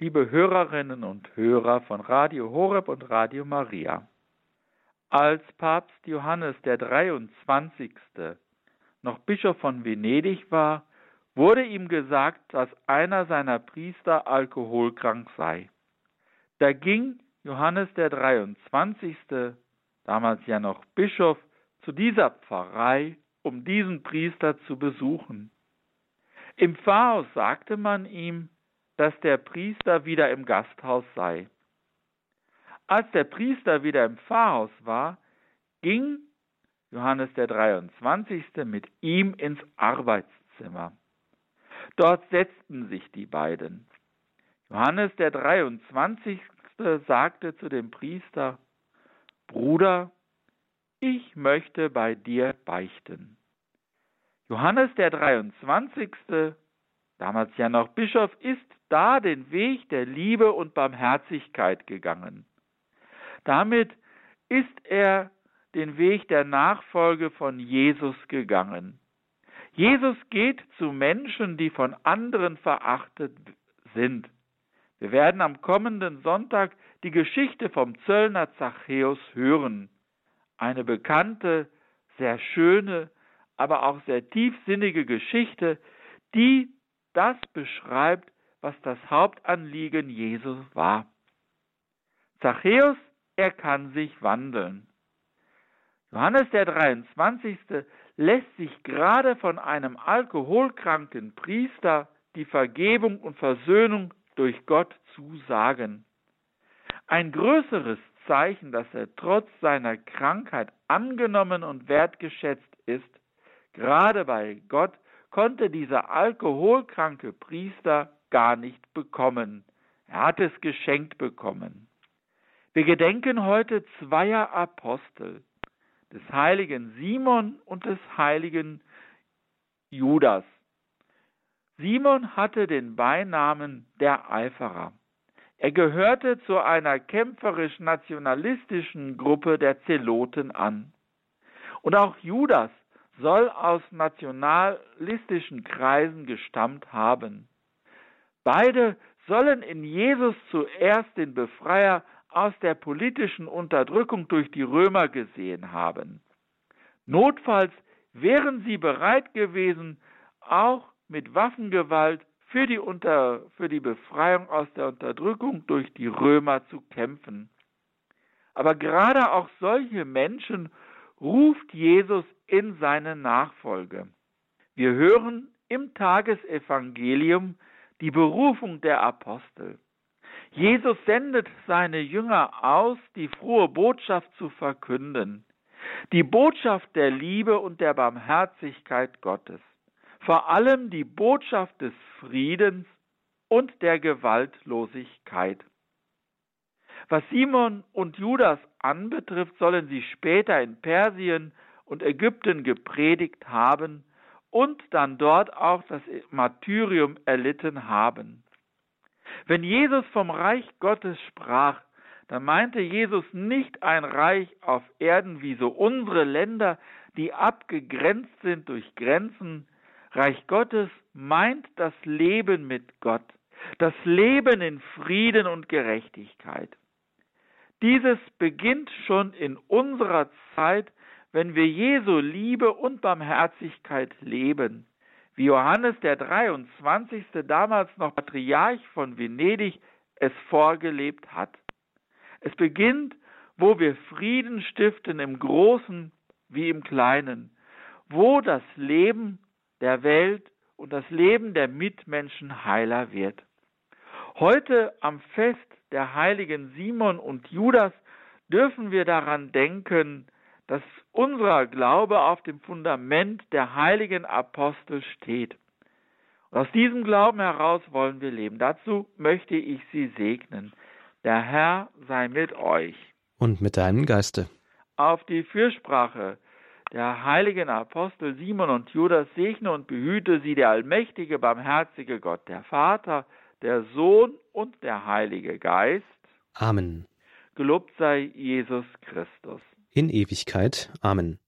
liebe Hörerinnen und Hörer von Radio Horeb und Radio Maria. Als Papst Johannes der 23. noch Bischof von Venedig war, wurde ihm gesagt, dass einer seiner Priester alkoholkrank sei. Da ging Johannes der 23., damals ja noch Bischof, zu dieser Pfarrei, um diesen Priester zu besuchen. Im Pfarrhaus sagte man ihm, dass der Priester wieder im Gasthaus sei. Als der Priester wieder im Pfarrhaus war, ging Johannes der 23. mit ihm ins Arbeitszimmer. Dort setzten sich die beiden. Johannes der 23. sagte zu dem Priester, Bruder, ich möchte bei dir beichten. Johannes der 23 damals ja noch Bischof, ist da den Weg der Liebe und Barmherzigkeit gegangen. Damit ist er den Weg der Nachfolge von Jesus gegangen. Jesus geht zu Menschen, die von anderen verachtet sind. Wir werden am kommenden Sonntag die Geschichte vom Zöllner Zachäus hören. Eine bekannte, sehr schöne, aber auch sehr tiefsinnige Geschichte, die das beschreibt, was das Hauptanliegen Jesus war. Zachäus, er kann sich wandeln. Johannes der 23. lässt sich gerade von einem alkoholkranken Priester die Vergebung und Versöhnung durch Gott zusagen. Ein größeres Zeichen, dass er trotz seiner Krankheit angenommen und wertgeschätzt ist, gerade bei Gott, konnte dieser alkoholkranke Priester gar nicht bekommen. Er hat es geschenkt bekommen. Wir gedenken heute zweier Apostel, des heiligen Simon und des heiligen Judas. Simon hatte den Beinamen der Eiferer. Er gehörte zu einer kämpferisch-nationalistischen Gruppe der Zeloten an. Und auch Judas soll aus nationalistischen Kreisen gestammt haben. Beide sollen in Jesus zuerst den Befreier aus der politischen Unterdrückung durch die Römer gesehen haben. Notfalls wären sie bereit gewesen, auch mit Waffengewalt für die, Unter für die Befreiung aus der Unterdrückung durch die Römer zu kämpfen. Aber gerade auch solche Menschen ruft Jesus in seine Nachfolge. Wir hören im Tagesevangelium die Berufung der Apostel. Jesus sendet seine Jünger aus, die frohe Botschaft zu verkünden, die Botschaft der Liebe und der Barmherzigkeit Gottes, vor allem die Botschaft des Friedens und der Gewaltlosigkeit. Was Simon und Judas anbetrifft, sollen sie später in Persien und Ägypten gepredigt haben und dann dort auch das Martyrium erlitten haben. Wenn Jesus vom Reich Gottes sprach, dann meinte Jesus nicht ein Reich auf Erden wie so unsere Länder, die abgegrenzt sind durch Grenzen. Reich Gottes meint das Leben mit Gott, das Leben in Frieden und Gerechtigkeit. Dieses beginnt schon in unserer Zeit, wenn wir Jesu Liebe und Barmherzigkeit leben, wie Johannes der 23. damals noch Patriarch von Venedig es vorgelebt hat. Es beginnt, wo wir Frieden stiften im Großen wie im Kleinen, wo das Leben der Welt und das Leben der Mitmenschen heiler wird. Heute am Fest der heiligen Simon und Judas dürfen wir daran denken, dass unser Glaube auf dem Fundament der heiligen Apostel steht. Und aus diesem Glauben heraus wollen wir leben. Dazu möchte ich Sie segnen. Der Herr sei mit euch. Und mit deinem Geiste. Auf die Fürsprache der heiligen Apostel Simon und Judas segne und behüte sie der allmächtige, barmherzige Gott, der Vater, der Sohn und der Heilige Geist. Amen. Gelobt sei Jesus Christus. In Ewigkeit. Amen.